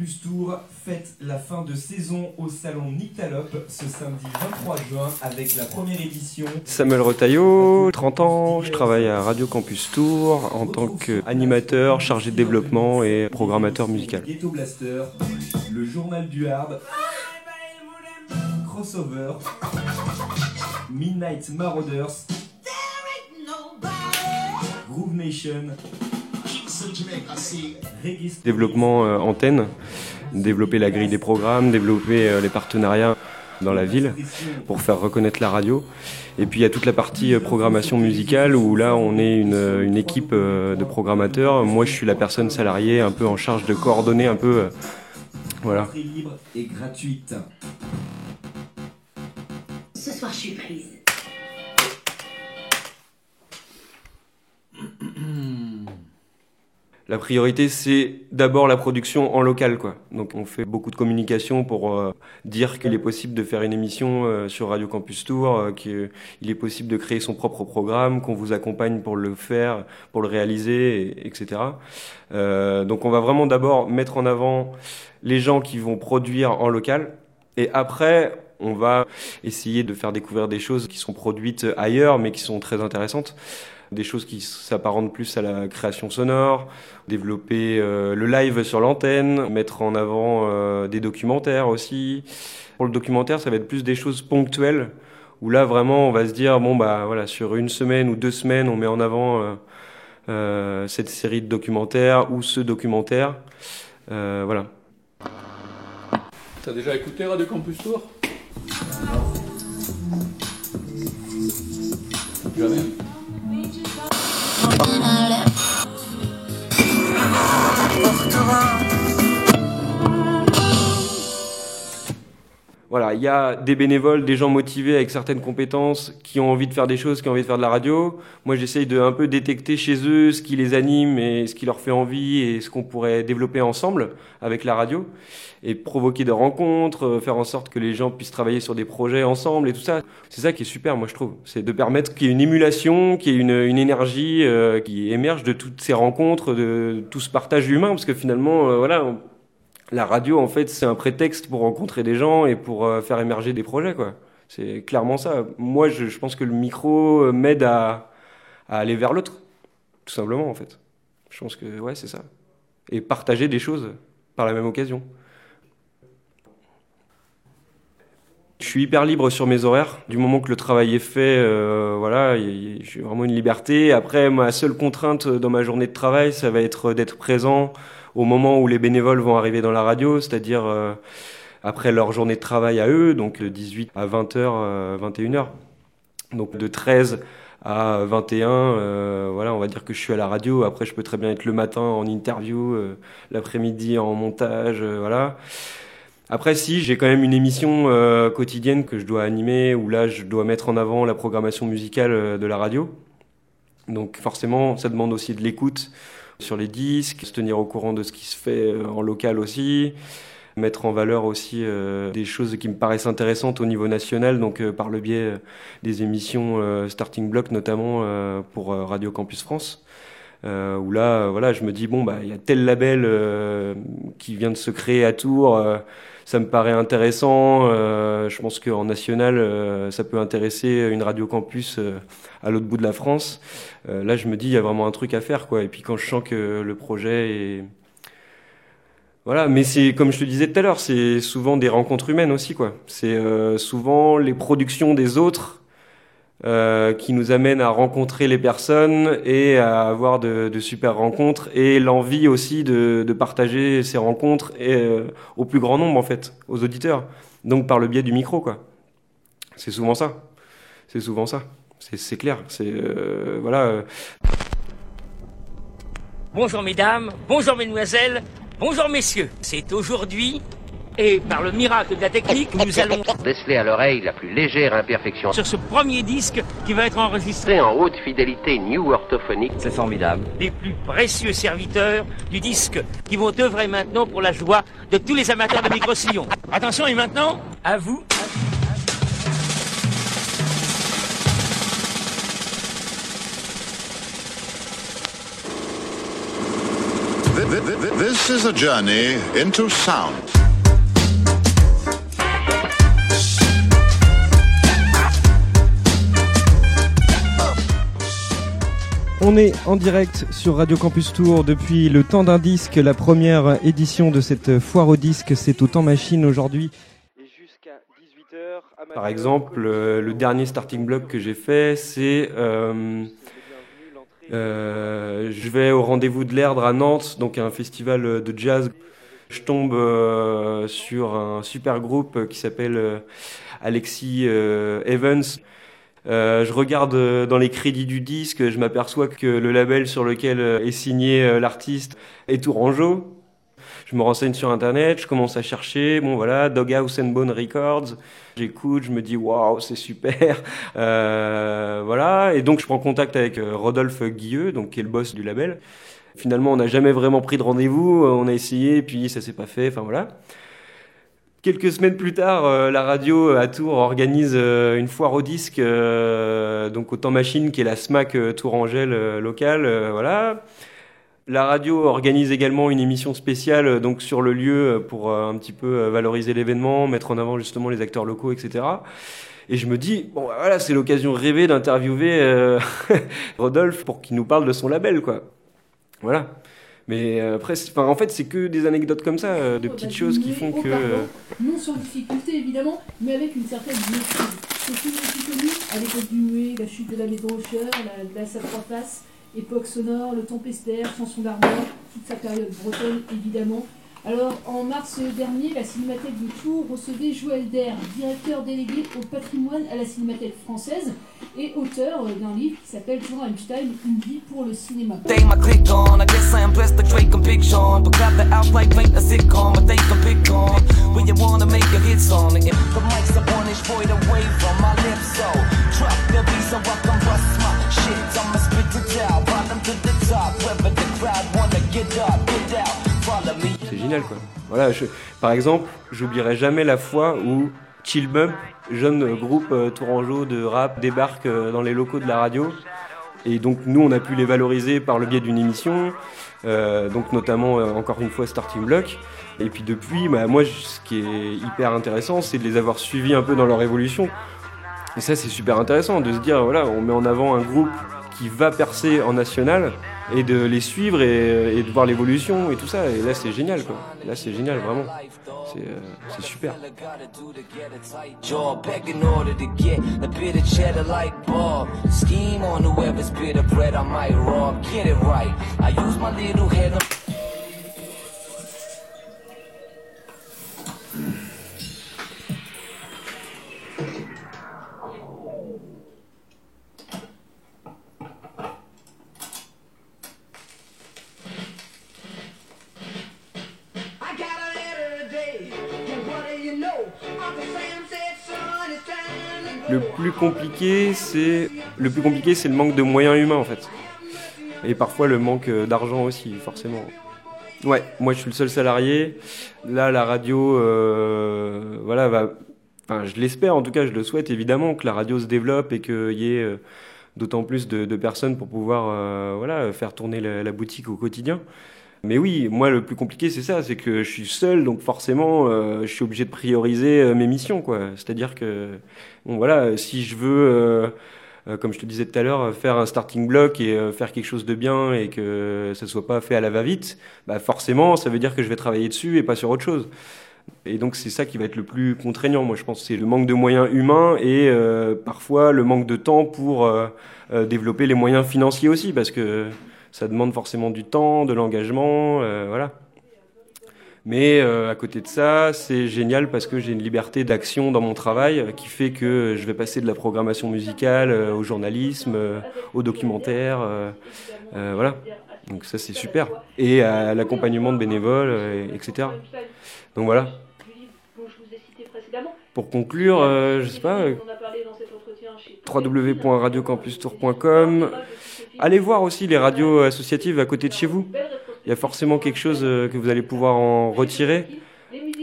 Campus Tour fête la fin de saison au salon Nyctalope ce samedi 23 juin avec la première édition. Samuel Retailleau, 30 ans, je travaille à Radio Campus Tour en tant qu'animateur, chargé de développement et programmateur musical. Ghetto Blaster, le journal du hard, Crossover, Midnight Marauders, Groove Nation, Développement euh, antenne, développer la grille des programmes, développer euh, les partenariats dans la ville pour faire reconnaître la radio. Et puis il y a toute la partie euh, programmation musicale où là on est une, équipe de programmateurs. Moi je suis la personne salariée un peu en charge de coordonner un peu. Voilà. Et gratuite. La priorité, c'est d'abord la production en local, quoi. Donc, on fait beaucoup de communication pour euh, dire qu'il est possible de faire une émission euh, sur Radio Campus Tour, euh, qu'il est possible de créer son propre programme, qu'on vous accompagne pour le faire, pour le réaliser, et- etc. Donc, on va vraiment d'abord mettre en avant les gens qui vont produire en local, et après, on va essayer de faire découvrir des choses qui sont produites ailleurs, mais qui sont très intéressantes des choses qui s'apparentent plus à la création sonore, développer euh, le live sur l'antenne, mettre en avant euh, des documentaires aussi. Pour le documentaire, ça va être plus des choses ponctuelles où là vraiment on va se dire bon bah voilà sur une semaine ou deux semaines on met en avant euh, euh, cette série de documentaires ou ce documentaire. Euh, voilà. T'as déjà écouté Radio Campus Tour? Jamais. Il y a des bénévoles, des gens motivés avec certaines compétences qui ont envie de faire des choses, qui ont envie de faire de la radio. Moi, j'essaye de un peu détecter chez eux ce qui les anime et ce qui leur fait envie et ce qu'on pourrait développer ensemble avec la radio et provoquer des rencontres, euh, faire en sorte que les gens puissent travailler sur des projets ensemble et tout ça. C'est ça qui est super, moi je trouve. C'est de permettre qu'il y ait une émulation, qu'il y ait une, énergie euh, qui émerge de toutes ces rencontres, de tout ce partage humain, parce que finalement, euh, voilà, la radio, en fait, c'est un prétexte pour rencontrer des gens et pour euh, faire émerger des projets, quoi. C'est clairement ça. Moi, je, je pense que le micro euh, m'aide à, à aller vers l'autre, tout simplement, en fait. Je pense que, ouais, c'est ça. Et partager des choses par la même occasion. Je suis hyper libre sur mes horaires. Du moment que le travail est fait, euh, voilà, j'ai vraiment une liberté. Après, ma seule contrainte dans ma journée de travail, ça va être d'être présent au moment où les bénévoles vont arriver dans la radio, c'est-à-dire euh, après leur journée de travail à eux, donc de 18 à 20h, euh, 21h. Donc de 13 à 21, euh, voilà, on va dire que je suis à la radio. Après, je peux très bien être le matin en interview, euh, l'après-midi en montage, euh, voilà. Après, si, j'ai quand même une émission euh, quotidienne que je dois animer, où là, je dois mettre en avant la programmation musicale de la radio. Donc forcément, ça demande aussi de l'écoute sur les disques, se tenir au courant de ce qui se fait euh, en local aussi, mettre en valeur aussi euh, des choses qui me paraissent intéressantes au niveau national, donc euh, par le biais des émissions Starting Block notamment pour Radio Campus France. Euh, où là, euh, voilà, je me dis bon bah il y a tel label euh, qui vient de se créer à Tours, euh, ça me paraît intéressant. je pense qu'en national, ça peut intéresser une radio campus à l'autre bout de la France. Là, je me dis il y a vraiment un truc à faire quoi. Et puis quand je sens que le projet est voilà, mais c'est comme je te disais tout à l'heure, c'est souvent des rencontres humaines aussi quoi. C'est euh, souvent les productions des autres euh, qui nous amènent à rencontrer les personnes et à avoir de, de super rencontres et l'envie aussi de, de partager ces rencontres et, euh, au plus grand nombre en fait, aux auditeurs. Donc par le biais du micro quoi. C'est souvent ça. C'est souvent ça. C'est c'est clair. C'est euh, voilà. euh, Bonjour mesdames, bonjour mesdemoiselles, bonjour messieurs. C'est aujourd'hui, et par le miracle de la technique, nous allons déceler à l'oreille la plus légère imperfection sur ce premier disque qui va être enregistré en haute fidélité new orthophonique. C'est formidable. les plus précieux serviteurs du disque qui vont œuvrer maintenant pour la joie de tous les amateurs de micro-sillons. Attention et maintenant, à vous. The This is a journey into sound. On est en direct sur Radio Campus Tour depuis le temps d'un disque. La première édition de cette foire au disque, c'est au temps machine aujourd'hui. Par exemple, euh, le dernier starting block que j'ai fait, c'est euh, euh, je vais au rendez-vous de l'Erdre à Nantes, donc un festival de jazz. Je tombe euh, sur un super groupe qui s'appelle Alexis Evans. Euh, je regarde euh, dans les crédits du disque, je m'aperçois que le label sur lequel euh, est signé l'artiste est Tourangeau. Je me renseigne sur internet, je commence à chercher, bon voilà, Doghouse and Bone Records. J'écoute, je me dis waouh, c'est super, voilà. Et donc je prends contact avec Rodolphe Guilleux, donc qui est le boss du label. Finalement, on n'a jamais vraiment pris de rendez-vous, on a essayé, puis ça s'est pas fait, enfin voilà. Quelques semaines plus tard, euh, la radio à Tours organise euh, une foire au disque, euh, donc au Temps Machine, qui est la SMAC Tourangelle locale, voilà. La radio organise également une émission spéciale donc sur le lieu pour un petit peu valoriser l'événement, mettre en avant justement les acteurs locaux, etc. Et je me dis bon bah, voilà, c'est l'occasion rêvée d'interviewer Rodolphe pour qu'il nous parle de son label, quoi. Voilà. Mais euh, après, en fait, c'est que des anecdotes comme ça, euh, de petites choses qui font que. Non sans difficulté évidemment, mais avec une certaine maîtrise. C'est tout aussi connu à l'époque du muet, la chute de la Hocher, la glace à trois faces, époque sonore, le tempestaire, chanson d'armor, toute sa période bretonne évidemment, alors, en mars dernier, la Cinémathèque de Tours recevait Joël Der, directeur délégué au patrimoine à la Cinémathèque française et auteur d'un livre qui s'appelle Jean Einstein, Une vie pour le cinéma. Par exemple, j'oublierai jamais la fois où Chill Bump, jeune groupe euh, tourangeau de rap, débarque euh, dans les locaux de la radio. Et donc nous, on a pu les valoriser par le biais d'une émission, euh, donc notamment encore une fois Starting Block. Et puis depuis, bah, moi, ce qui est hyper intéressant, c'est de les avoir suivis un peu dans leur évolution. Et ça, c'est super intéressant de se dire, voilà, on met en avant un groupe qui va percer en national et de les suivre et, de voir l'évolution et tout ça. Et là, c'est génial, quoi. Là, c'est génial, vraiment. C'est euh, super. Le plus compliqué, c'est le plus compliqué, c'est le manque de moyens humains en fait, et parfois le manque euh, d'argent aussi, forcément. Ouais, moi je suis le seul salarié. Là, la radio, euh, voilà, va. Enfin, je l'espère, en tout cas, je le souhaite évidemment que la radio se développe et qu'il y ait euh, d'autant plus de, personnes pour pouvoir, voilà, faire tourner la boutique au quotidien. Mais oui, moi le plus compliqué c'est ça, c'est que je suis seul, donc forcément euh, je suis obligé de prioriser euh, mes missions, quoi. C'est-à-dire que, bon voilà, si je veux, euh, comme je te disais tout à l'heure, faire un starting block et faire quelque chose de bien et que ça soit pas fait à la va-vite, bah forcément ça veut dire que je vais travailler dessus et pas sur autre chose. Et donc c'est ça qui va être le plus contraignant, moi je pense, c'est le manque de moyens humains et parfois le manque de temps pour développer les moyens financiers aussi, parce que ça demande forcément du temps, de l'engagement, euh, voilà. Mais euh, à côté de ça, c'est génial parce que j'ai une liberté d'action dans mon travail qui fait que je vais passer de la programmation musicale euh, au journalisme, au documentaire, voilà. Donc ça c'est super. Et à l'accompagnement de bénévoles, etc. Donc voilà. Pour conclure, je sais pas, www.radiocampustour.com Allez voir aussi les radios associatives à côté de chez vous. Il y a forcément quelque chose euh, que vous allez pouvoir en retirer.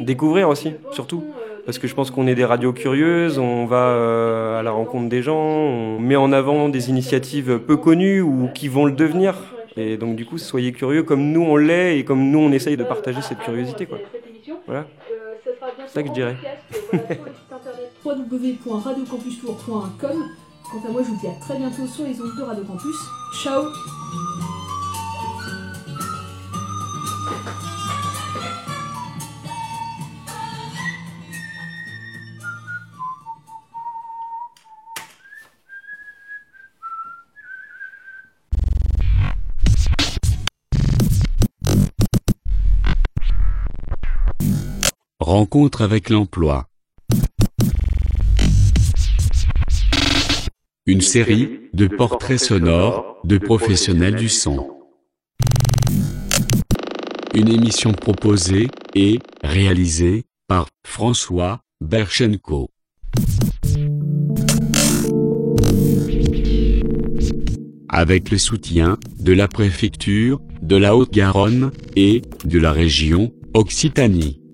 Découvrir aussi, surtout. Parce que je pense qu'on est des radios curieuses, on va euh, à la rencontre des gens, on met en avant des initiatives peu connues ou qui vont le devenir. Et donc du coup, soyez curieux comme nous on l'est et comme nous on essaye de partager cette curiosité. Quoi. Voilà. C'est ça que je dirais. www.radiocampustour.com Quant à moi, je vous dis à très bientôt sur les ondes de Radio Campus. Ciao Rencontre avec l'emploi. Une série de portraits sonores de professionnels du son. Une émission proposée et réalisée par François Berchenko. Avec le soutien de la préfecture de la Haute-Garonne et de la région Occitanie.